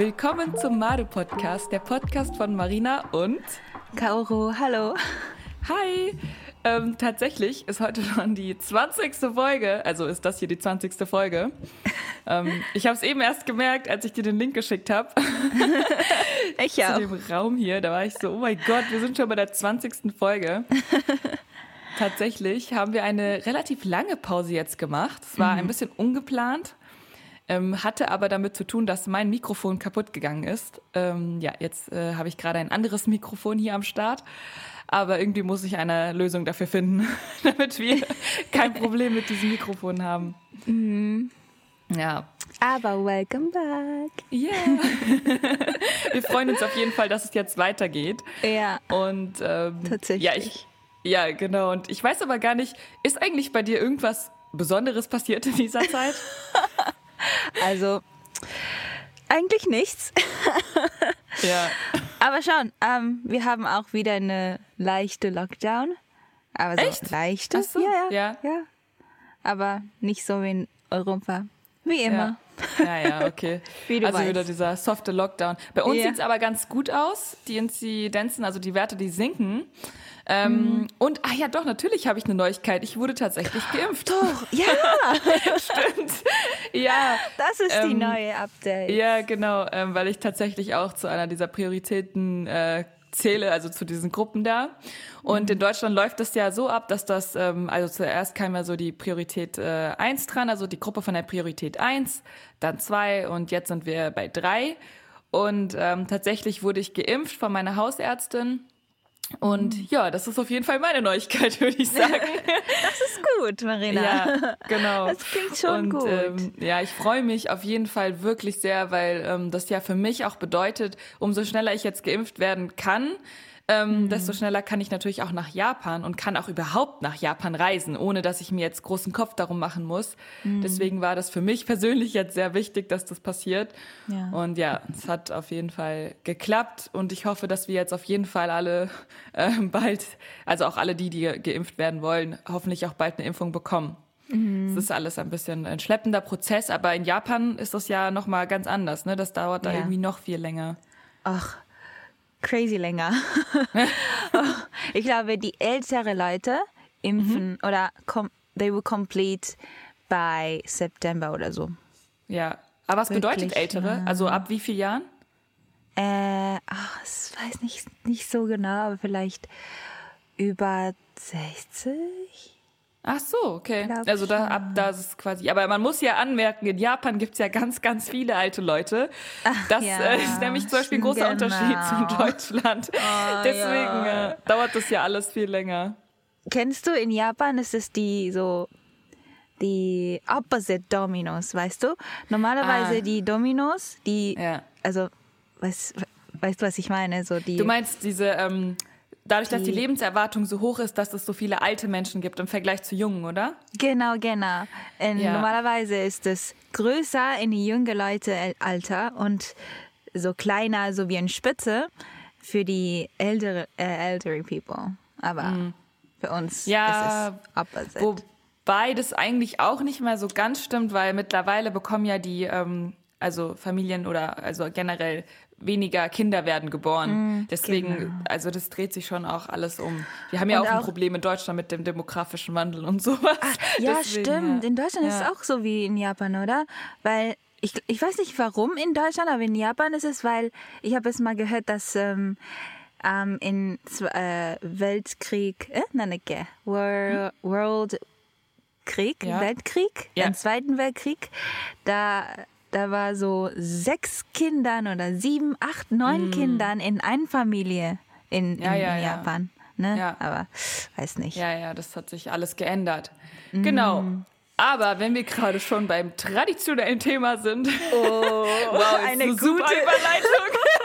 Willkommen zum Made Podcast, der Podcast von Marina und Kaoro. Hallo. Hi. Ähm, tatsächlich ist heute schon die 20. Folge, also ist das hier die 20. Folge. ähm, ich habe es eben erst gemerkt, als ich dir den Link geschickt habe. ich auch. Zu dem Raum hier, da war ich so, oh mein Gott, wir sind schon bei der 20. Folge. Tatsächlich haben wir eine relativ lange Pause jetzt gemacht. Es war mhm. ein bisschen ungeplant, ähm, hatte aber damit zu tun, dass mein Mikrofon kaputt gegangen ist. Ähm, ja, jetzt äh, habe ich gerade ein anderes Mikrofon hier am Start. Aber irgendwie muss ich eine Lösung dafür finden, damit wir kein Problem mit diesem Mikrofon haben. Mhm. Ja. Aber welcome back. Ja. Yeah. wir freuen uns auf jeden Fall, dass es jetzt weitergeht. Ja. Und ähm, tatsächlich. Ja, ich, ja, genau. Und ich weiß aber gar nicht, ist eigentlich bei dir irgendwas Besonderes passiert in dieser Zeit? Also, eigentlich nichts. ja. Aber schon, ähm, wir haben auch wieder eine leichte Lockdown. Aber so Echt? leichte. So? Ja, ja, ja, ja. Aber nicht so wie in Europa. Wie immer. Ja, ja, ja okay. wie du also weißt. wieder dieser softe Lockdown. Bei uns Ja. sieht es aber ganz gut aus. Die Inzidenzen, also die Werte, die sinken. Ähm, Mhm. Und, ah ja, doch, natürlich habe ich eine Neuigkeit. Ich wurde tatsächlich geimpft. Doch, ja, Stimmt. Ja. das ist die Ähm, neue Update. Ja, genau, ähm, weil ich tatsächlich auch zu einer dieser Prioritäten äh, zähle, also zu diesen Gruppen da. Und in Deutschland läuft das ja so ab, dass das, ähm, also zuerst kam ja so die Priorität äh, 1 dran, also die Gruppe von der Priorität 1, dann 2 und jetzt sind wir bei 3. Und ähm, tatsächlich wurde ich geimpft von meiner Hausärztin. Und ja, das ist auf jeden Fall meine Neuigkeit, würde ich sagen. Das ist gut, Marina. Ja, genau. Das klingt schon und, gut. Ähm, ja, ich freue mich auf jeden Fall wirklich sehr, weil ähm, das ja für mich auch bedeutet, umso schneller ich jetzt geimpft werden kann, ähm, Mhm. desto schneller kann ich natürlich auch nach Japan und kann auch überhaupt nach Japan reisen, ohne dass ich mir jetzt großen Kopf darum machen muss. Mhm. Deswegen war das für mich persönlich jetzt sehr wichtig, dass das passiert. Ja. Und ja, es hat auf jeden Fall geklappt und ich hoffe, dass wir jetzt auf jeden Fall alle äh, bald, also auch alle die, die geimpft werden wollen, hoffentlich auch bald eine Impfung bekommen. Mhm. Es ist alles ein bisschen ein schleppender Prozess, aber in Japan ist das ja noch mal ganz anders. Ne? Das dauert da Ja. irgendwie noch viel länger. Ach, crazy länger. ich glaube, die ältere Leute impfen oder com they will complete by September oder so. Ja. Aber was bedeutet Wirklich, ältere? ja. Also ab wie vielen Jahren? Äh, ach, ich weiß nicht, nicht so genau, aber vielleicht über 60? Ach so, okay. Glaub Also da schon. ab da ist es quasi. Aber man muss ja anmerken, in Japan gibt es ja ganz, ganz viele alte Leute. Das ja, äh, ist nämlich zum Beispiel ein großer genau. Unterschied zu Deutschland. Deswegen ja. äh, dauert das ja alles viel länger. Kennst du, in Japan ist es die so die Opposite Dominos, weißt du? Normalerweise Ah. die Dominos, die, Ja. also, weißt, weißt du, was ich meine? So die, Du meinst diese, ähm, dadurch, dass die Lebenserwartung so hoch ist, dass es so viele alte Menschen gibt im Vergleich zu jungen, oder? Genau, genau. Und Ja. Normalerweise ist es größer in die junge Leute äh, Alter und so kleiner, so wie ein Spitze für die ältere, äh, elderly people. Aber für uns Mhm. Ja, ist es opposite. Wobei das eigentlich auch nicht mehr so ganz stimmt, weil mittlerweile bekommen ja die, ähm, also Familien oder also generell weniger Kinder werden geboren. Deswegen, genau. also das dreht sich schon auch alles um. Wir haben ja Und auch ein auch- Problem in Deutschland mit dem demografischen Wandel und sowas. Ja, Deswegen, stimmt. ja. In Deutschland ist es Ja. auch so wie in Japan, oder? Weil ich, ich weiß nicht warum in Deutschland, aber in Japan ist es, weil ich habe es mal gehört, dass ähm, ähm, in äh, Weltkrieg, äh, nein, nicht, World, World Krieg, Ja. Weltkrieg, Ja. im Zweiten Weltkrieg, da da war so sechs Kindern oder sieben, acht, neun Kindern in einer Familie in, in. Ja, ja, in ja. Japan. Ne? Ja. Aber weiß nicht. Ja, ja, das hat sich alles geändert. Genau. Aber wenn wir gerade schon beim traditionellen Thema sind, Oh, wow, eine, super Überleitung.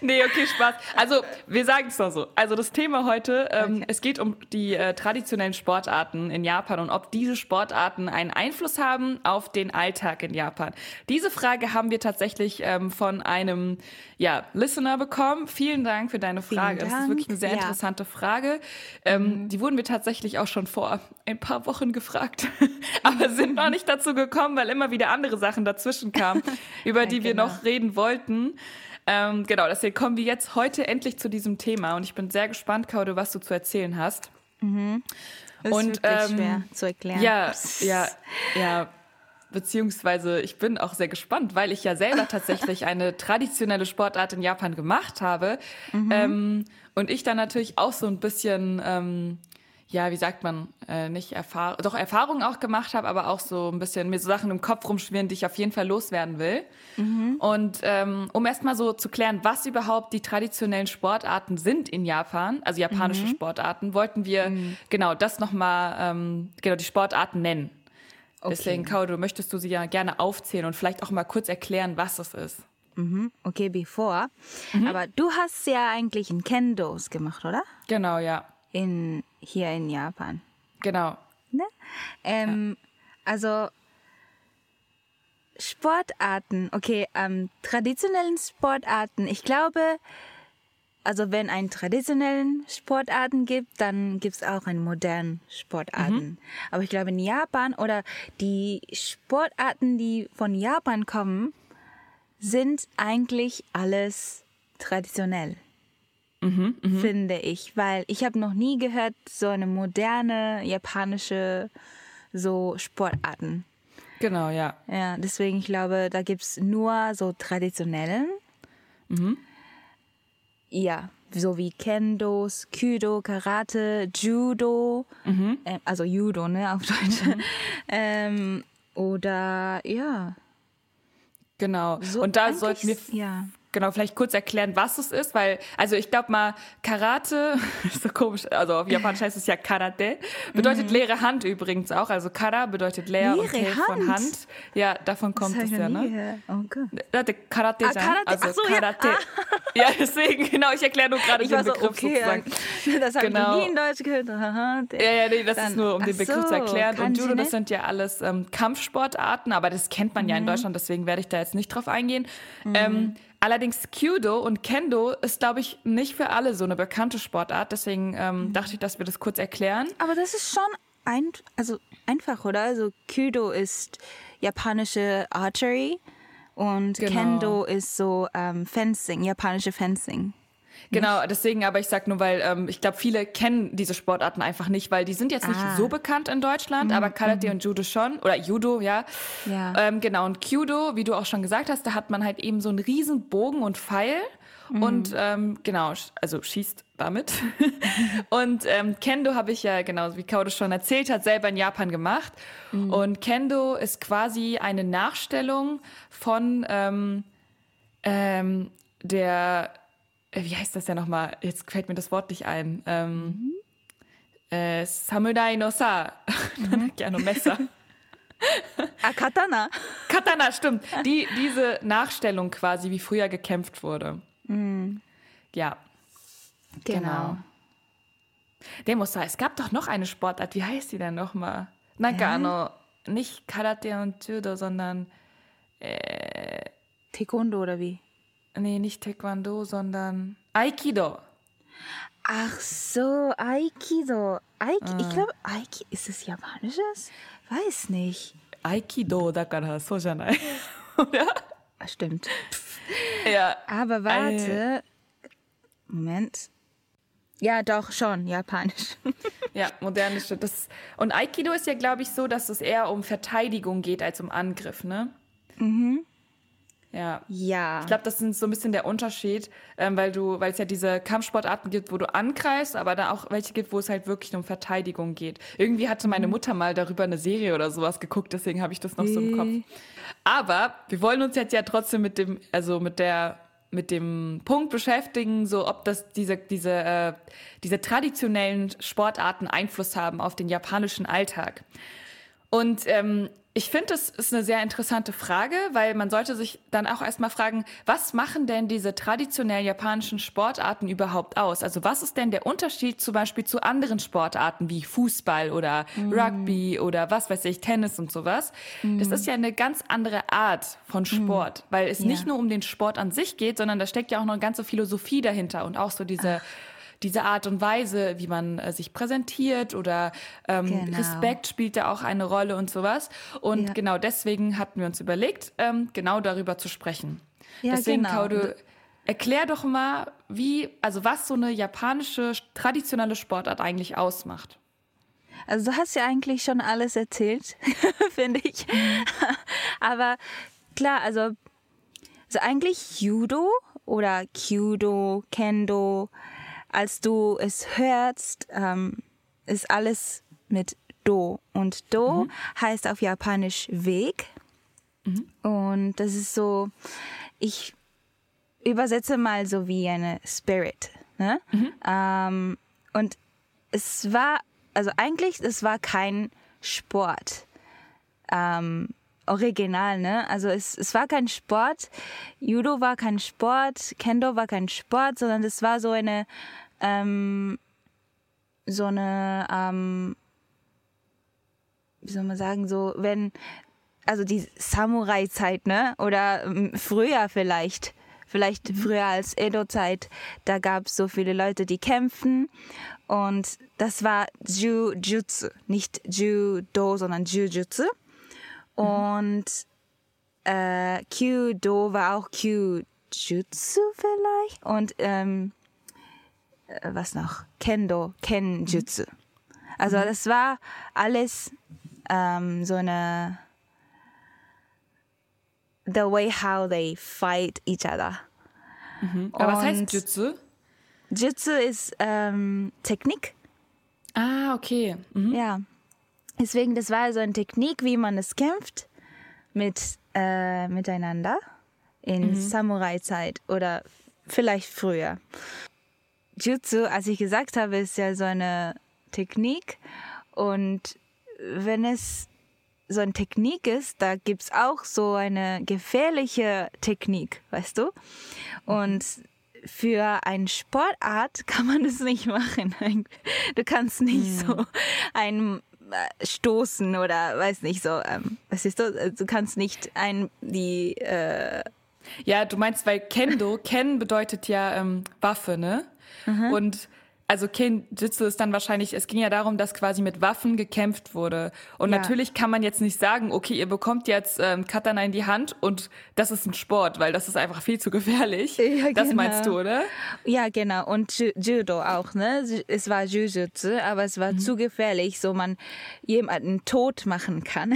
nee, okay, Spaß. Also, wir sagen es doch so. Also, das Thema heute, ähm, okay. es geht um die äh, traditionellen Sportarten in Japan und ob diese Sportarten einen Einfluss haben auf den Alltag in Japan. Diese Frage haben wir tatsächlich ähm, von einem ja, Listener bekommen. Vielen Dank für deine Frage. Das ist wirklich eine sehr ja. interessante Frage. Ähm, mhm. Die wurden wir tatsächlich auch schon vor ein paar Wochen gefragt, aber sind noch nicht dazu gekommen, weil immer wieder andere Sachen dazwischen kamen, über ja, die genau. wir noch reden wollten. Ähm, genau, deswegen kommen wir jetzt heute endlich zu diesem Thema und ich bin sehr gespannt, Kaude, was du zu erzählen hast. Mhm. Das und, ist wirklich ähm, schwer zu erklären. Ja, ja, ja. Beziehungsweise ich bin auch sehr gespannt, weil ich ja selber tatsächlich eine traditionelle Sportart in Japan gemacht habe. Mhm. Ähm, und ich dann natürlich auch so ein bisschen ähm, ja, wie sagt man, äh, nicht Erfahrung, doch Erfahrungen auch gemacht habe, aber auch so ein bisschen mir so Sachen im Kopf rumschwirren, die ich auf jeden Fall loswerden will. Mhm. Und ähm, um erstmal so zu klären, was überhaupt die traditionellen Sportarten sind in Japan, also japanische mhm. Sportarten, wollten wir mhm. genau das nochmal, ähm, genau die Sportarten nennen. Okay. Deswegen, Kaudo, möchtest du sie ja gerne aufzählen und vielleicht auch mal kurz erklären, was es ist. Mhm. Okay, bevor. Mhm. Aber du hast ja eigentlich in Kendos gemacht, oder? Genau, ja in, hier in Japan. Genau. Ne? Ähm, ja. Also Sportarten, okay, ähm, traditionellen Sportarten. Ich glaube, also wenn ein traditionellen Sportarten gibt, dann gibt es auch einen modernen Sportarten. Mhm. Aber ich glaube in Japan oder die Sportarten, die von Japan kommen, sind eigentlich alles traditionell mhm, mh. finde ich, weil ich habe noch nie gehört so eine moderne japanische so Sportarten. Genau, ja. Ja, deswegen ich glaube, da gibt es nur so traditionellen. Mhm. Ja, so wie Kendos, Kyudo, Karate, Judo, mhm. äh, also Judo, ne, auf Deutsch. Mhm. ähm, oder ja. Genau. So Und da sollten wir ja genau vielleicht kurz erklären, was es ist, weil, also ich glaube mal, Karate, ist so komisch, also auf Japanisch heißt es ja Karate, bedeutet mhm. leere Hand übrigens auch. Also Kara bedeutet leer leere und Te von Hand. Ja, davon kommt es ja, ne? Okay. Karate, ah, Karate, also so, Karate. Ja. Ah. ja. deswegen, genau, ich erkläre nur gerade den so, Begriff okay, sozusagen. Das habe genau. ich nie in Deutsch gehört. Ja, ja, nee, das Dann, ist nur, um den Begriff so, zu erklären. Und Judo, das sind ja alles ähm, Kampfsportarten, aber das kennt man mhm. ja in mhm. Deutschland, deswegen werde ich da jetzt nicht drauf eingehen. Mhm. Ähm, Allerdings Kyudo und Kendo ist, glaube ich, nicht für alle so eine bekannte Sportart. Deswegen ähm, mhm. dachte ich, dass wir das kurz erklären. Aber das ist schon ein, also einfach, oder? Also Kyudo ist japanische Archery und genau. Kendo ist so ähm, Fencing, japanische Fencing. Genau, deswegen, aber ich sag nur, weil ähm, ich glaube, viele kennen diese Sportarten einfach nicht, weil die sind jetzt nicht ah. so bekannt in Deutschland, mhm. aber Karate mhm. und Judo schon. Oder Judo, ja. ja. Ähm, genau, und Kyudo, wie du auch schon gesagt hast, da hat man halt eben so einen riesen Bogen und Pfeil. Mhm. Und ähm, genau, also schießt damit. und ähm, Kendo habe ich ja, genau wie Kaudo schon erzählt hat, selber in Japan gemacht. Mhm. Und Kendo ist quasi eine Nachstellung von ähm, ähm, der wie heißt das denn nochmal? Jetzt fällt mir das Wort nicht ein. Ähm, mhm. äh, Samurai no Sa. Mhm. Gerne Messer. ah, Katana. Katana, stimmt. Die, diese Nachstellung quasi, wie früher gekämpft wurde. Mhm. Ja. Genau. genau. Sagen, es gab doch noch eine Sportart. Wie heißt die denn nochmal? Nagano. Äh? Nicht Karate und Judo, sondern. Äh, Taekwondo oder wie? Nee, nicht Taekwondo, sondern Aikido. Ach so, Aikido. Aik ah. Ich glaube, Aikido, ist es japanisches? Weiß nicht. Aikido, da kann so. Oder? Ah, stimmt. Ja. Aber warte. Moment. Ja, doch, schon, japanisch. ja, modernes. Das, und Aikido ist ja, glaube ich, so, dass es eher um Verteidigung geht als um Angriff, ne? Mhm. Ja. Ja. Ich glaube, das ist so ein bisschen der Unterschied, ähm, weil du, weil es ja diese Kampfsportarten gibt, wo du angreifst, aber da auch welche gibt, wo es halt wirklich um Verteidigung geht. Irgendwie hatte meine mhm. Mutter mal darüber eine Serie oder sowas geguckt, deswegen habe ich das noch so im Kopf. Aber wir wollen uns jetzt ja trotzdem mit dem, also mit der mit dem Punkt beschäftigen, so ob das diese, diese, äh, diese traditionellen Sportarten Einfluss haben auf den japanischen Alltag. Und ähm, ich finde, das ist eine sehr interessante Frage, weil man sollte sich dann auch erstmal fragen, was machen denn diese traditionellen japanischen Sportarten überhaupt aus? Also was ist denn der Unterschied zum Beispiel zu anderen Sportarten wie Fußball oder mm. Rugby oder was weiß ich, Tennis und sowas? Mm. Das ist ja eine ganz andere Art von mm. Sport, mm. weil es ja. nicht nur um den Sport an sich geht, sondern da steckt ja auch noch eine ganze Philosophie dahinter und auch so diese... Ach diese Art und Weise, wie man äh, sich präsentiert oder ähm, genau. Respekt spielt da auch eine Rolle und sowas. Und ja. genau deswegen hatten wir uns überlegt, ähm, genau darüber zu sprechen. Ja, deswegen, genau. Kaude, erklär doch mal, wie, also was so eine japanische traditionelle Sportart eigentlich ausmacht. Also du hast ja eigentlich schon alles erzählt, finde ich. Mhm. Aber klar, also, also eigentlich Judo oder Kyudo, Kendo, als du es hörst, ähm, ist alles mit Do. Und Do mhm. heißt auf Japanisch Weg. Mhm. Und das ist so, ich übersetze mal so wie eine Spirit. Ne? Mhm. Ähm, und es war, also eigentlich, es war kein Sport. Ähm, original, ne? Also es, es war kein Sport. Judo war kein Sport, Kendo war kein Sport, sondern es war so eine ähm, so eine, ähm, wie soll man sagen, so, wenn, also die Samurai-Zeit, ne? Oder ähm, früher vielleicht, vielleicht früher als Edo-Zeit, da gab es so viele Leute, die kämpfen. Und das war Jujutsu, nicht Judo, sondern Jujutsu. Und äh, Kyudo war auch Kyujutsu vielleicht. Und ähm, äh, was noch? Kendo, Kenjutsu. Also mhm. das war alles ähm, so eine the way how they fight each other. Mhm. Aber was heißt Jutsu? Jutsu ist ähm, Technik. Ah, okay. Mhm. Ja. Deswegen, das war so eine Technik, wie man es kämpft mit äh, miteinander in mhm. Samurai-Zeit oder vielleicht früher. Jutsu, als ich gesagt habe, ist ja so eine Technik. Und wenn es so eine Technik ist, da gibt's auch so eine gefährliche Technik, weißt du? Und für eine Sportart kann man das nicht machen. Du kannst nicht mhm. so ein äh, stoßen oder weiß nicht so, ähm, was ist das? Du kannst nicht ein die äh ja, du meinst, weil Kendo, Ken bedeutet ja ähm, Waffe, ne? Mhm. Und also Kenjutsu ist dann wahrscheinlich, es ging ja darum, dass quasi mit Waffen gekämpft wurde. Und ja. natürlich kann man jetzt nicht sagen, okay, ihr bekommt jetzt ähm, Katana in die Hand und das ist ein Sport, weil das ist einfach viel zu gefährlich. Ja, das genau. meinst du, oder? Ja, genau. Und Judo auch, ne? Es war Jujutsu, aber es war mhm. zu gefährlich, so man jemanden tot machen kann.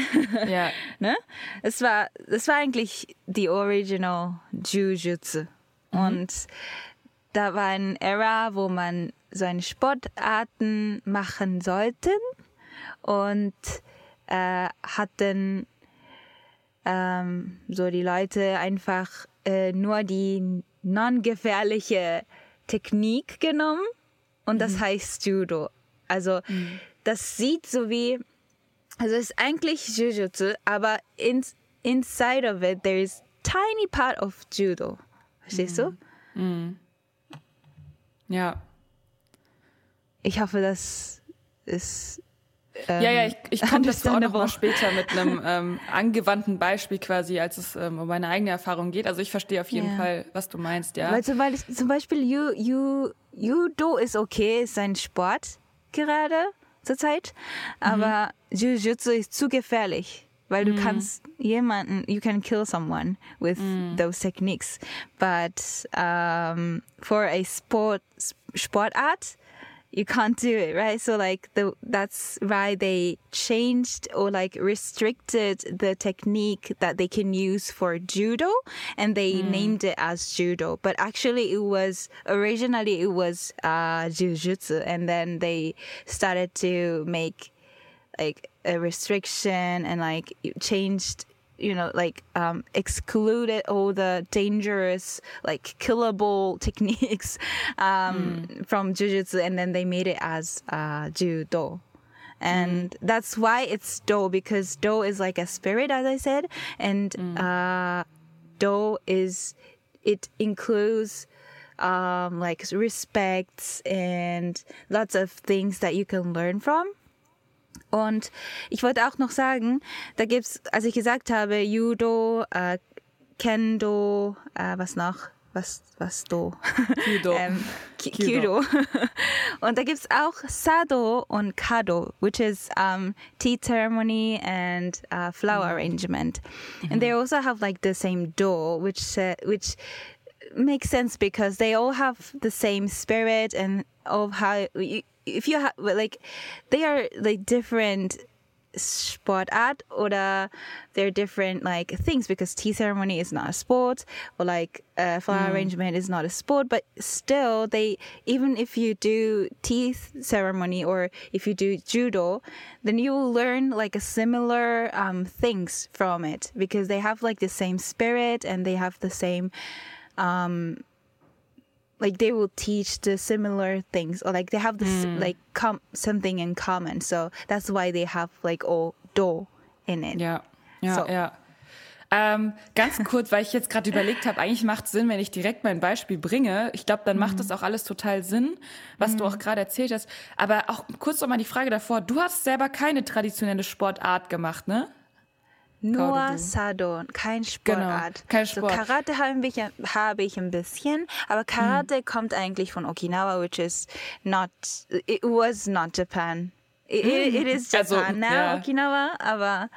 Ja. ne? Es war, es war eigentlich die Original Jujutsu. Mhm. Und da war ein Era, wo man so eine Sportarten machen sollte und äh, hatten ähm, so die Leute einfach äh, nur die non-gefährliche Technik genommen und das mhm. heißt Judo. Also mhm. das sieht so wie, also es ist eigentlich Jujutsu, aber in, inside of it there is tiny part of Judo. Verstehst mhm. du? Mhm. Ja. Ich hoffe, das ist. Ähm, ja, ja, ich, ich komme das auch noch mal später mit einem ähm, angewandten Beispiel quasi, als es ähm, um meine eigene Erfahrung geht. Also ich verstehe auf jeden yeah. Fall, was du meinst, ja. Weil zum Beispiel, zum Beispiel you, you, Judo ist okay, ist ein Sport gerade zurzeit, aber mhm. Jiu-Jitsu ist zu gefährlich weil du mm. kannst jemanden, you can kill someone with mm. those techniques. But um, for a sport sport art, you can't do it, right? So like the that's why they changed or like restricted the technique that they can use for judo and they mm. named it as judo. But actually it was originally it was uh jujutsu and then they started to make like a restriction and like changed you know like um, excluded all the dangerous like killable techniques um, mm. from jujutsu and then they made it as uh, judo and that's why it's Do because Do is like a spirit, as I said, and uh, Do is it includes um, like respects and lots of things that you can learn from. Und ich wollte auch noch sagen, da gibt's, als ich gesagt habe, Judo, äh, Kendo, äh, was noch? Was, was do? Kyudo. ähm, Kyudo. Und da gibt's auch Sado und Kado, which is um, tea ceremony and uh, flower arrangement. And they also have like the same do, which uh, which makes sense because they all have the same spirit and of how you, if you have like they are like different Sportart or they're different like things because tea ceremony is not a sport or like uh, flower arrangement is not a sport but still they even if you do tea ceremony or if you do judo then you will learn like a similar um, things from it because they have like the same spirit and they have the same like they will teach the similar things or like they have this like com- something in common so that's why they have like all do in it Ja, ja, So. ja. Ähm, ganz kurz, weil ich jetzt gerade überlegt habe, eigentlich macht es Sinn, wenn ich direkt mein Beispiel bringe. Ich glaube, dann macht das auch alles total Sinn, was du auch gerade erzählt hast. Aber auch kurz nochmal die Frage davor. Du hast selber keine traditionelle Sportart gemacht, ne? Nur. Sado kein Sportart kein so Sport. Karate habe ich, habe ich ein bisschen aber Karate kommt eigentlich von Okinawa which is not it was not Japan it, it, it is Also, Japan now ja. Okinawa aber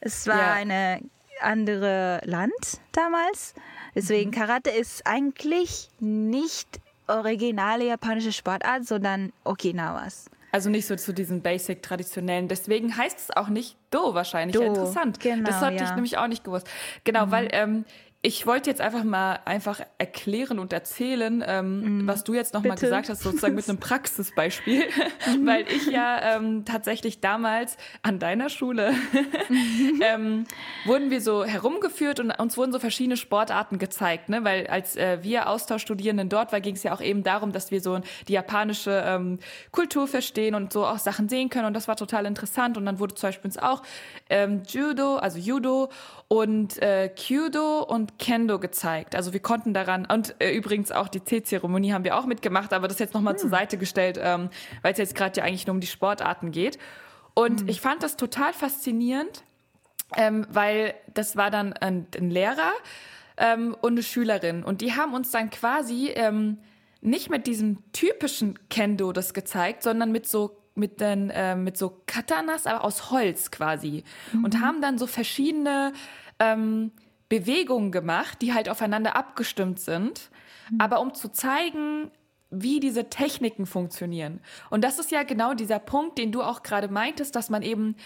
es war Ja. eine andere Land damals deswegen Mhm. Karate ist eigentlich nicht originale japanische Sportart sondern Okinawas Also nicht so zu diesen basic traditionellen. Deswegen heißt es auch nicht Do wahrscheinlich. Do, Interessant. genau, das hatte ich ja. Mhm. nämlich auch nicht gewusst. Genau, weil ähm, ich wollte jetzt einfach mal einfach erklären und erzählen, ähm, was du jetzt nochmal Mhm. Gesagt hast, sozusagen mit einem Praxisbeispiel, Mhm. weil ich ja ähm, tatsächlich damals an deiner Schule ähm, wurden wir so herumgeführt und uns wurden so verschiedene Sportarten gezeigt, ne? Weil als äh, wir Austauschstudierenden dort war, ging es ja auch eben darum, dass wir so die japanische ähm, Kultur verstehen und so auch Sachen sehen können und das war total interessant und dann wurde zum Beispiel uns auch ähm, Judo, also Judo und äh, Kyudo und Kendo gezeigt. Also wir konnten daran und äh, übrigens auch die Teezeremonie haben wir auch mitgemacht, aber das jetzt nochmal zur Seite gestellt, ähm, weil es jetzt gerade ja eigentlich nur um die Sportarten geht. Und ich fand das total faszinierend, ähm, weil das war dann ein, ein Lehrer ähm, und eine Schülerin. Und die haben uns dann quasi ähm, nicht mit diesem typischen Kendo das gezeigt, sondern mit so mit den äh, mit so Katanas, aber aus Holz quasi. Und haben dann so verschiedene ähm, Bewegungen gemacht, die halt aufeinander abgestimmt sind, aber um zu zeigen, wie diese Techniken funktionieren. Und das ist ja genau dieser Punkt, den du auch gerade meintest, dass man eben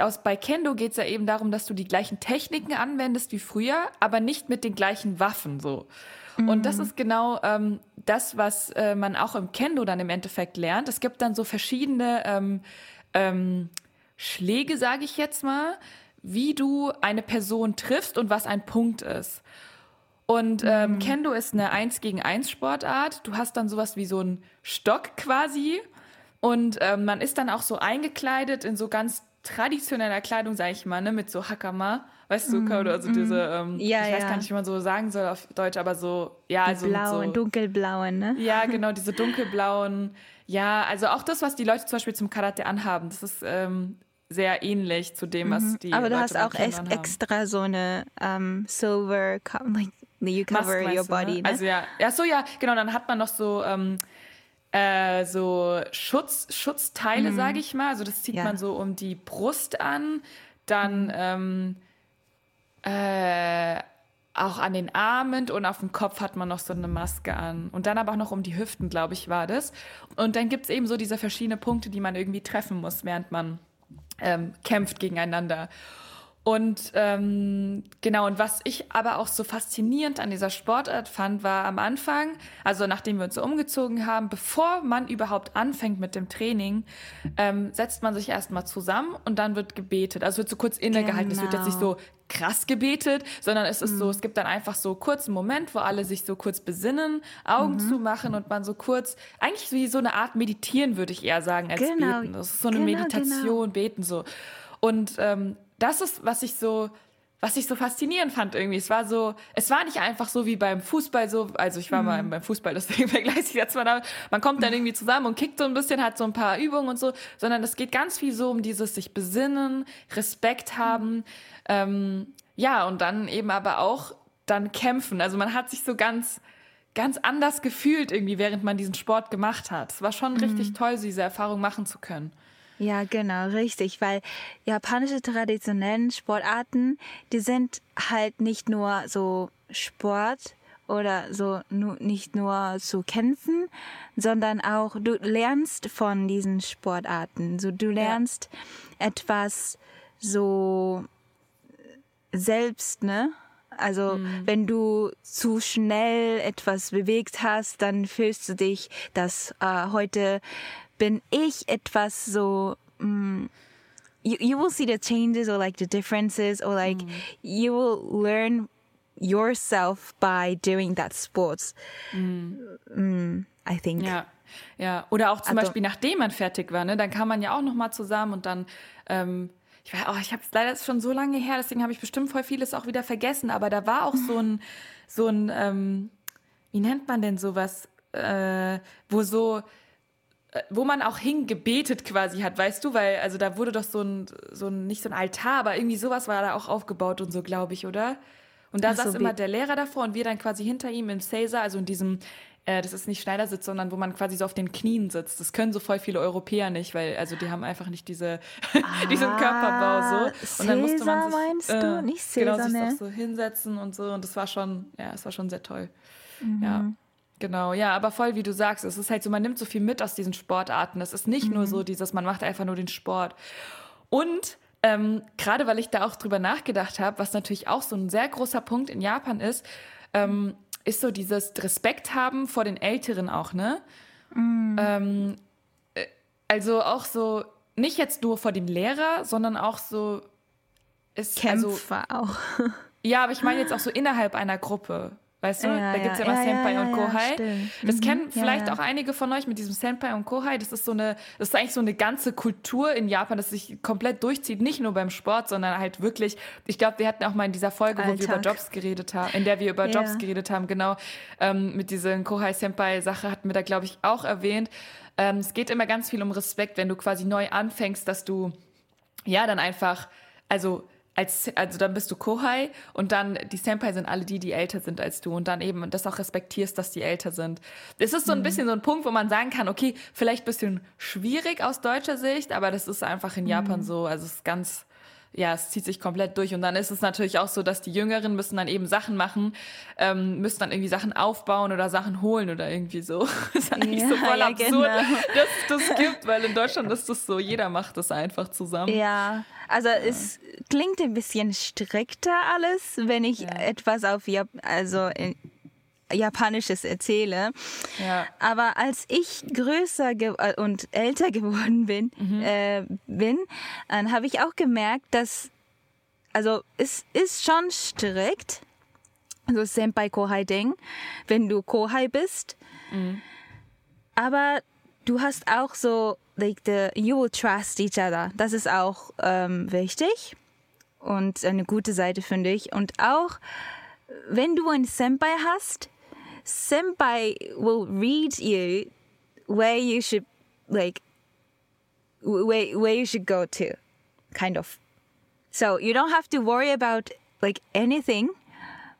aus bei Kendo geht es ja eben darum, dass du die gleichen Techniken anwendest wie früher, aber nicht mit den gleichen Waffen so. Und das ist genau ähm, das, was äh, man auch im Kendo dann im Endeffekt lernt. Es gibt dann so verschiedene ähm, ähm, Schläge, sage ich jetzt mal, wie du eine Person triffst und was ein Punkt ist. Und ähm, Kendo ist eine 1 gegen 1 Sportart. Du hast dann sowas wie so einen Stock quasi. Und ähm, man ist dann auch so eingekleidet in so ganz traditioneller Kleidung, sag ich mal, ne, mit so Hakama. Weißt du, Code, also diese, ähm, Ja, ich weiß ja. gar nicht, wie man so sagen soll auf Deutsch, aber so, ja, also blauen so, dunkelblauen ne ja, genau, diese dunkelblauen. Ja, also auch das, was die Leute zum Beispiel zum Karate anhaben, das ist ähm, sehr ähnlich zu dem, was die Mhm. Aber du Leute hast beim auch extra so eine um, silver, co- like you Mask, cover meinst your du, ne? body. Ne? Also ja, ja, so ja, genau. Dann hat man noch so ähm, äh, so Schutz, Schutzteile, sage ich mal. Also das zieht Mhm. Ja. man so um die Brust an, dann ähm, äh, auch an den Armen und auf dem Kopf hat man noch so eine Maske an. Und dann aber auch noch um die Hüften, glaube ich, war das. Und dann gibt es eben so diese verschiedenen Punkte, die man irgendwie treffen muss, während man ähm, kämpft gegeneinander. Und ähm, genau, und was ich aber auch so faszinierend an dieser Sportart fand, war am Anfang, also nachdem wir uns so umgezogen haben, bevor man überhaupt anfängt mit dem Training, ähm, setzt man sich erstmal zusammen und dann wird gebetet. Also wird so kurz innegehalten. Genau. Es wird jetzt nicht so krass gebetet, sondern es ist mhm. so, es gibt dann einfach so kurz einen Moment, wo alle sich so kurz besinnen, Augen mhm. zumachen und man so kurz, eigentlich wie so eine Art Meditieren, würde ich eher sagen, als genau. Beten. Das ist so eine genau, Meditation, genau. Beten so. Und ähm, das ist, was ich so, was ich so faszinierend fand irgendwie. Es war so, es war nicht einfach so wie beim Fußball so, also ich war mhm. mal beim Fußball, deswegen vergleiche ich jetzt mal damit. Man kommt dann irgendwie zusammen und kickt so ein bisschen, hat so ein paar Übungen und so, sondern es geht ganz viel so um dieses sich besinnen, Respekt haben, mhm. ähm, ja, und dann eben aber auch dann kämpfen. Also man hat sich so ganz, ganz anders gefühlt irgendwie, während man diesen Sport gemacht hat. Es war schon mhm. richtig toll, diese Erfahrung machen zu können. Ja, genau, richtig, weil japanische traditionellen Sportarten, die sind halt nicht nur so Sport oder so nu, nicht nur zu kämpfen, sondern auch du lernst von diesen Sportarten. So du lernst ja. etwas so selbst, ne? Also mhm. wenn du zu schnell etwas bewegt hast, dann fühlst du dich, dass äh, heute bin ich etwas so, mm, you, you will see the changes or like the differences or like mm. you will learn yourself by doing that sports. Mm. Mm, I think. Ja. Ja, oder auch zum also, Beispiel, nachdem man fertig war, ne, dann kam man ja auch noch mal zusammen und dann, ähm, ich weiß, oh, ich habe es leider schon so lange her, deswegen habe ich bestimmt voll vieles auch wieder vergessen, aber da war auch so ein, so ein, ähm, wie nennt man denn sowas, äh, wo so, wo man auch hingebetet quasi hat, weißt du, weil also da wurde doch so ein so ein nicht so ein Altar, aber irgendwie sowas war da auch aufgebaut und so, glaube ich, oder? Und da Ach saß so, immer der Lehrer davor und wir dann quasi hinter ihm im Caesar, also in diesem äh, das ist nicht Schneidersitz, sondern wo man quasi so auf den Knien sitzt. Das können so voll viele Europäer nicht, weil also die haben einfach nicht diese ah, diesen Körperbau so. Und dann musste man sich, meinst äh, du? Nicht Caesar, genau, sich ne? so hinsetzen und so und das war schon, ja, es war schon sehr toll. Mhm. Ja. Genau, ja, aber voll wie du sagst, es ist halt so, man nimmt so viel mit aus diesen Sportarten. Es ist nicht mhm. nur so dieses, man macht einfach nur den Sport. Und ähm, gerade weil ich da auch drüber nachgedacht habe, was natürlich auch so ein sehr großer Punkt in Japan ist, ähm, ist so dieses Respekt haben vor den Älteren auch, ne? Mhm. Ähm, äh, also auch so, nicht jetzt nur vor dem Lehrer, sondern auch so. Ist, Kämpfer also, auch. Ja, aber ich meine jetzt auch so innerhalb einer Gruppe. Weißt du, ja, da gibt's ja, ja immer ja, Senpai und Kohai. das mhm. kennen vielleicht auch einige von euch mit diesem Senpai und Kohai. Das ist so eine, das ist eigentlich so eine ganze Kultur in Japan, das sich komplett durchzieht, nicht nur beim Sport, sondern halt wirklich, ich glaube, wir hatten auch mal in dieser Folge, Alltag. wo wir über Jobs geredet haben, in der wir über Jobs geredet haben, genau, ähm, mit dieser Kohai-Senpai-Sache hatten wir da, glaube ich, auch erwähnt. Ähm, es geht immer ganz viel um Respekt, wenn du quasi neu anfängst, dass du, ja, dann einfach, also als, also dann bist du Kohai und dann die Senpai sind alle die, die älter sind als du und dann eben das auch respektierst, dass die älter sind. Es ist so ein mhm. bisschen so ein Punkt, wo man sagen kann, okay, vielleicht bisschen schwierig aus deutscher Sicht, aber das ist einfach in Japan mhm. so, also es ist ganz, ja, es zieht sich komplett durch. Und dann ist es natürlich auch so, dass die Jüngeren müssen dann eben Sachen machen, ähm, müssen dann irgendwie Sachen aufbauen oder Sachen holen oder irgendwie so. Das ist eigentlich ja, so voll ja, absurd, genau. dass es das gibt, weil in Deutschland ist das so, jeder macht das einfach zusammen. Ja, also ja. es klingt ein bisschen strikter alles, wenn ich etwas auf also in, Japanisches erzähle. Ja. Aber als ich größer äh, und älter geworden bin, mhm. äh, bin dann habe ich auch gemerkt, dass also es ist schon strikt, so Senpai Kohai Ding, wenn du Kohai bist. Mhm. Aber du hast auch so like the you will trust each other. Das ist auch ähm, wichtig und eine gute Seite finde ich und auch wenn du einen Senpai hast, senpai will read you where you should like where where you should go to, kind of. So you don't have to worry about like anything,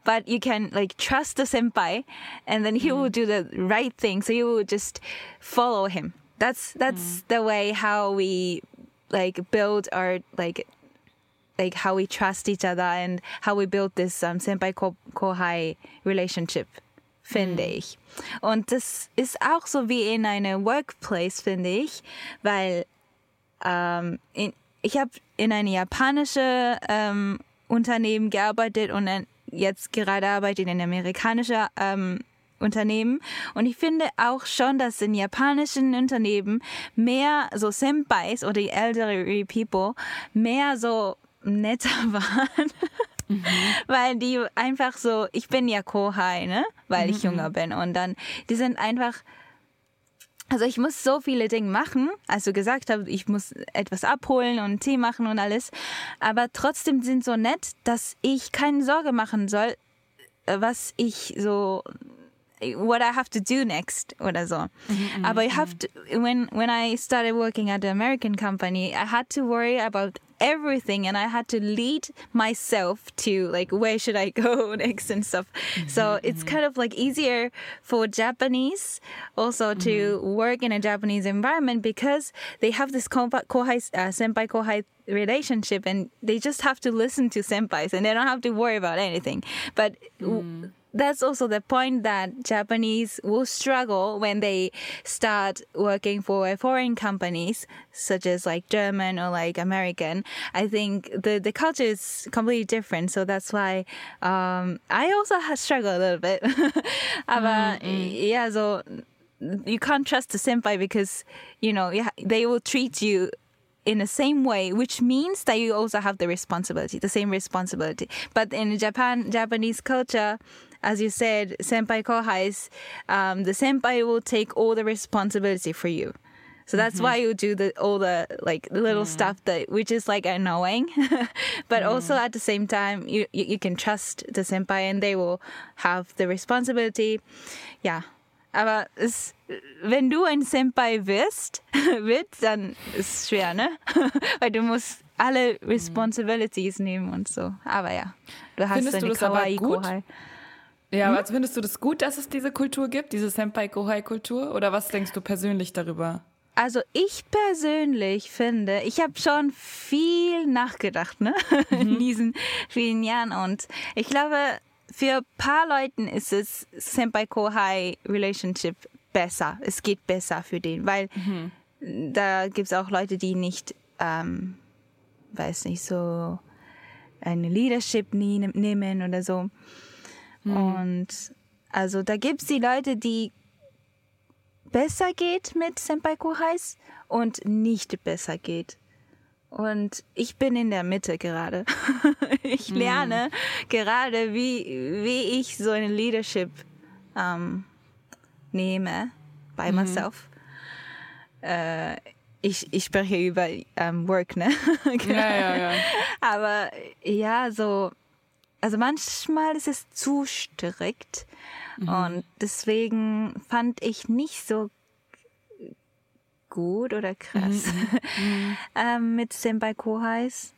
but you can like trust the senpai, and then he mm. will do the right thing. So you will just follow him. That's that's mm. the way how we like build our like like how we trust each other and how we build this um, senpai kohai relationship finde mhm. ich. Und das ist auch so wie in einem Workplace, finde ich, weil ähm, in, ich habe in einem japanischen ähm, Unternehmen gearbeitet und jetzt gerade arbeite ich in einem amerikanischen ähm, Unternehmen. Und ich finde auch schon, dass in japanischen Unternehmen mehr so Senpais oder die elderly people mehr so netter waren. Mhm. Weil die einfach so, ich bin ja Kohai, ne? Weil ich mhm. jünger bin. Und dann, die sind einfach, also ich muss so viele Dinge machen, als du gesagt hast, ich muss etwas abholen und Tee machen und alles. Aber trotzdem sind so nett, dass ich keine Sorge machen soll, was ich so what I have to do next oder so. Mm-hmm, Aber I have to, when when I started working at the American company, I had to worry about everything and I had to lead myself to like where should I go next and stuff. Mm-hmm, so it's mm-hmm. kind of like easier for Japanese also to mm-hmm. work in a Japanese environment because they have this kohai, uh, senpai kohai relationship and they just have to listen to senpais and they don't have to worry about anything. But mm that's also the point that Japanese will struggle when they start working for foreign companies, such as like German or like American. I think the, the culture is completely different. So that's why um, I also struggle a little bit. Aber mm-hmm. yeah, so you can't trust the senpai because, you know, they will treat you in the same way, which means that you also have the responsibility, the same responsibility. But in Japan, Japanese culture, as you said, senpai kohais, um, the senpai will take all the responsibility for you. So that's mm-hmm. why you do the all the like little stuff that which is like annoying, but also at the same time you, you, you can trust the senpai and they will have the responsibility. Yeah. aber es, wenn du ein Senpai wirst, wird, dann ist es schwer, ne? Weil du musst alle mhm. Responsibilities mm. nehmen und so. Aber ja, du hast Findest deine Kawaii Kohai. Ja, hm? also findest du das gut, dass es diese Kultur gibt, diese Senpai-Kohai-Kultur? Oder was denkst du persönlich darüber? Also ich persönlich finde, ich habe schon viel nachgedacht, ne? Mhm. In diesen vielen Jahren. Und ich glaube, für ein paar Leuten ist es Senpai-Kohai-Relationship besser. Es geht besser für den, weil mhm. da gibt es auch Leute, die nicht, ähm, weiß nicht, so eine Leadership nehmen oder so. Mhm. Und also da gibt es die Leute, die besser geht mit Senpai Kohais und nicht besser geht. Und ich bin in der Mitte gerade. ich mhm. lerne gerade, wie, wie ich so eine Leadership ähm, nehme bei mm. myself. Äh, ich, ich spreche über ähm, Work, ne? ja, ja, ja. Aber ja, so also manchmal ist es zu strikt mhm. und deswegen fand ich nicht so gut oder krass mhm. mhm. ähm, mit Senpai Kohais.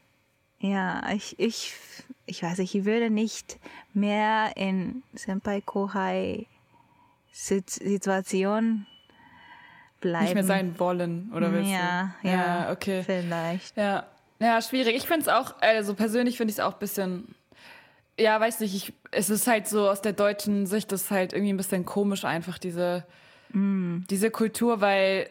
Ja, ich, ich, ich weiß nicht, ich würde nicht mehr in Senpai Kohai Situation bleiben. Nicht mehr sein wollen, oder willst ja, du? Ja, ja, okay. Vielleicht. Ja, ja schwierig. Ich finde es auch, also persönlich finde ich es auch ein bisschen ja, weiß nicht, ich, es ist halt so aus der deutschen Sicht, das ist halt irgendwie ein bisschen komisch einfach, diese, mm. diese Kultur, weil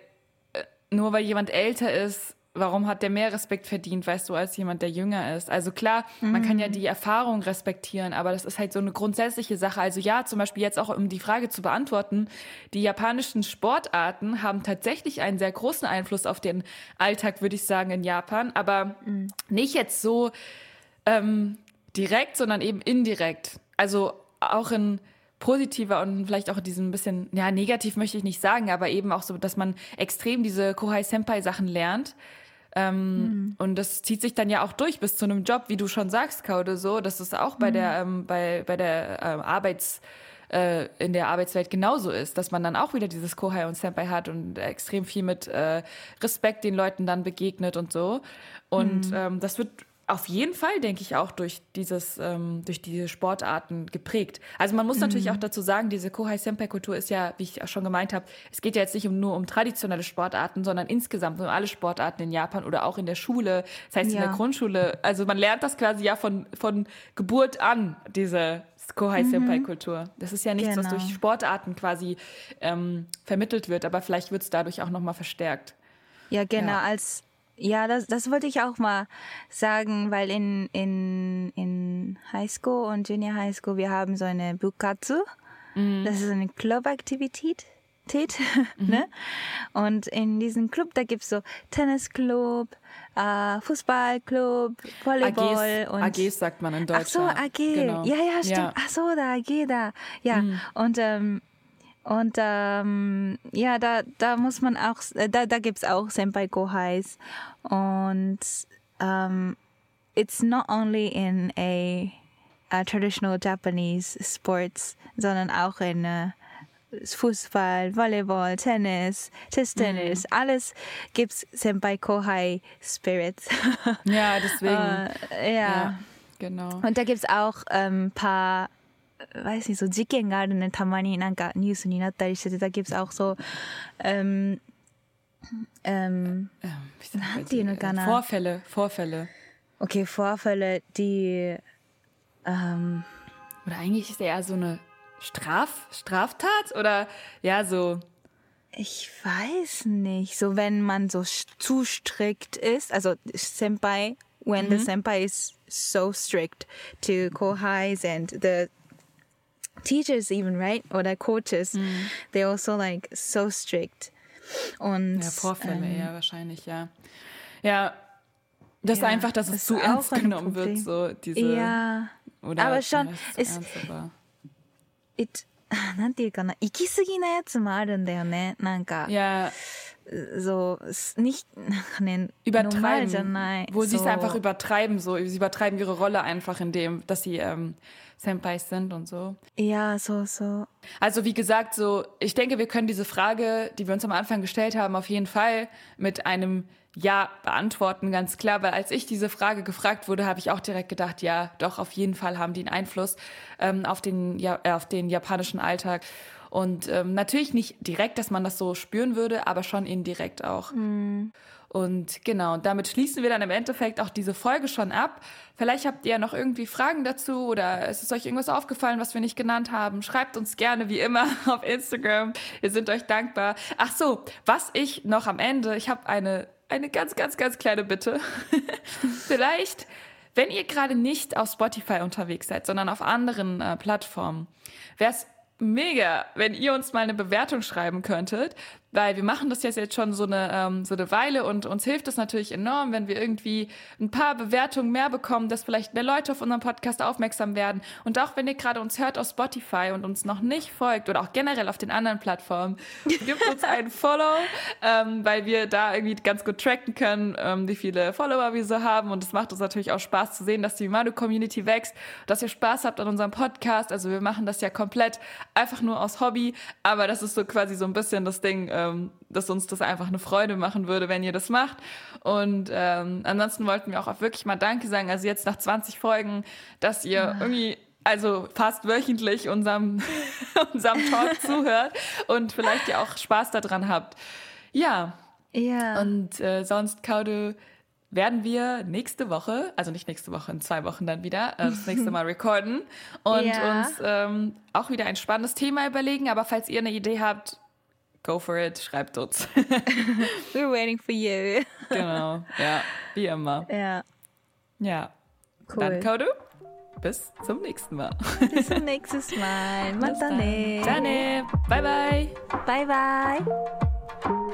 äh, nur weil jemand älter ist, warum hat der mehr Respekt verdient, weißt du, als jemand, der jünger ist? Also klar, mm. man kann ja mm. die Erfahrung respektieren, aber das ist halt so eine grundsätzliche Sache. Also ja, zum Beispiel jetzt auch, um die Frage zu beantworten, die japanischen Sportarten haben tatsächlich einen sehr großen Einfluss auf den Alltag, würde ich sagen, in Japan, aber mm. nicht jetzt so, ähm, direkt, sondern eben indirekt. Also auch in positiver und vielleicht auch in diesem bisschen, ja, negativ möchte ich nicht sagen, aber eben auch so, dass man extrem diese Kohai-Senpai-Sachen lernt. Ähm, mhm. Und das zieht sich dann ja auch durch bis zu einem Job, wie du schon sagst, Kaude, so, dass es auch bei mhm. der, ähm, bei, bei der ähm, Arbeits, äh, in der Arbeitswelt genauso ist, dass man dann auch wieder dieses Kohai und Senpai hat und extrem viel mit äh, Respekt den Leuten dann begegnet und so. Und mhm. ähm, das wird auf jeden Fall, denke ich, auch durch dieses, ähm, durch diese Sportarten geprägt. Also man muss mhm. natürlich auch dazu sagen, diese Kohai Senpai Kultur ist ja, wie ich auch schon gemeint habe, es geht ja jetzt nicht um, nur um traditionelle Sportarten, sondern insgesamt um alle Sportarten in Japan oder auch in der Schule. Das heißt ja. in der Grundschule. Also man lernt das quasi ja von, von Geburt an, diese Kohai Senpai Kultur. Das ist ja nichts, genau. was durch Sportarten quasi ähm, vermittelt wird, aber vielleicht wird es dadurch auch nochmal verstärkt. Ja, genau. Ja. Als ja, das, das wollte ich auch mal sagen, weil in, in, in Highschool und Junior Highschool, wir haben so eine Bukatsu. Mhm. Das ist eine Clubaktivität. Tät, mhm. ne? Und in diesem Club, da gibt's so Tennisclub, äh, Fußballclub, Volleyball AGs, und AGs sagt man in Deutschland. Ach so, AG. Genau. Ja, ja, stimmt. Ja. Ach so, da AG da. Ja. Mhm. Und ähm, und ähm, ja, da, da muss man auch, äh, da, da gibt's auch Senpai Kohais. Und ähm, it's not only in a, a traditional Japanese sports, sondern auch in uh, Fußball, Volleyball, Tennis, Tischtennis, mhm. alles gibt's Senpai Kohai Spirits. Ja, deswegen. uh, ja. ja. Genau. Und da gibt's auch ein ähm, paar weiß nicht, so 事件があるね、たまになんかニュースになったりしてて、da gibt's auch so, ähm, ähm, ähm Vorfälle, Vorfälle. Okay, Vorfälle, die, ähm, oder eigentlich ist er eher so eine Straf, Straftat oder ja, so. Ich weiß nicht. So, wenn man so zu strikt ist, also Senpai, when mhm. the Senpai is so strict to Kohais and the teachers even, right? Oder Coaches, mhm. they're also like so strict. Und, ja, Vorfälle ähm, eher wahrscheinlich, ja. Ja, das ja, einfach, dass es zu ernst genommen wird, so diese. Ja, oder aber schon, es, ernst, aber. it, なんていうかな、行き過ぎなやつもあるんだよね。なんか。Ja. So, nicht, ne, übertreiben. Wo so. sie es einfach übertreiben, so. Sie übertreiben ihre Rolle einfach in dem, dass sie ähm, Senpais sind und so. Ja, so, so. Also wie gesagt, so, ich denke, wir können diese Frage, die wir uns am Anfang gestellt haben, auf jeden Fall mit einem Ja beantworten, ganz klar, weil als ich diese Frage gefragt wurde, habe ich auch direkt gedacht, ja, doch, auf jeden Fall haben die einen Einfluss ähm, auf, den, ja, äh, auf den japanischen Alltag. Und ähm, natürlich nicht direkt, dass man das so spüren würde, aber schon indirekt auch. Mm. Und genau, damit schließen wir dann im Endeffekt auch diese Folge schon ab. Vielleicht habt ihr noch irgendwie Fragen dazu oder ist es euch irgendwas aufgefallen, was wir nicht genannt haben? Schreibt uns gerne wie immer auf Instagram. Wir sind euch dankbar. Ach so, was ich noch am Ende, ich habe eine, eine ganz, ganz, ganz kleine Bitte. Vielleicht, wenn ihr gerade nicht auf Spotify unterwegs seid, sondern auf anderen äh, Plattformen, wäre es mega, wenn ihr uns mal eine Bewertung schreiben könntet, weil wir machen das jetzt schon so eine, ähm, so eine Weile und uns hilft es natürlich enorm, wenn wir irgendwie ein paar Bewertungen mehr bekommen, dass vielleicht mehr Leute auf unseren Podcast aufmerksam werden. Und auch wenn ihr gerade uns hört auf Spotify und uns noch nicht folgt oder auch generell auf den anderen Plattformen, gebt uns einen Follow, ähm, weil wir da irgendwie ganz gut tracken können, ähm, wie viele Follower wir so haben. Und es macht uns natürlich auch Spaß zu sehen, dass die Manu-Community wächst, dass ihr Spaß habt an unserem Podcast. Also wir machen das ja komplett einfach nur aus Hobby, aber das ist so quasi so ein bisschen das Ding, ähm, dass uns das einfach eine Freude machen würde, wenn ihr das macht. Und ähm, ansonsten wollten wir auch wirklich mal Danke sagen. Also jetzt nach 20 Folgen, dass ihr ja. irgendwie also fast wöchentlich unserem, unserem Talk zuhört und vielleicht ja auch Spaß daran habt. Ja. Ja. Und äh, sonst, Kaude, werden wir nächste Woche, also nicht nächste Woche, in zwei Wochen dann wieder, äh, das nächste Mal recorden und ja. uns ähm, auch wieder ein spannendes Thema überlegen. Aber falls ihr eine Idee habt, go for it, schreibt uns. We're waiting for you. genau, ja, wie immer. Ja. Ja. Cool. Dann, Kaudu, bis zum nächsten Mal. Bis zum nächsten Mal. Matane. Matane. Bye, bye. Bye, bye.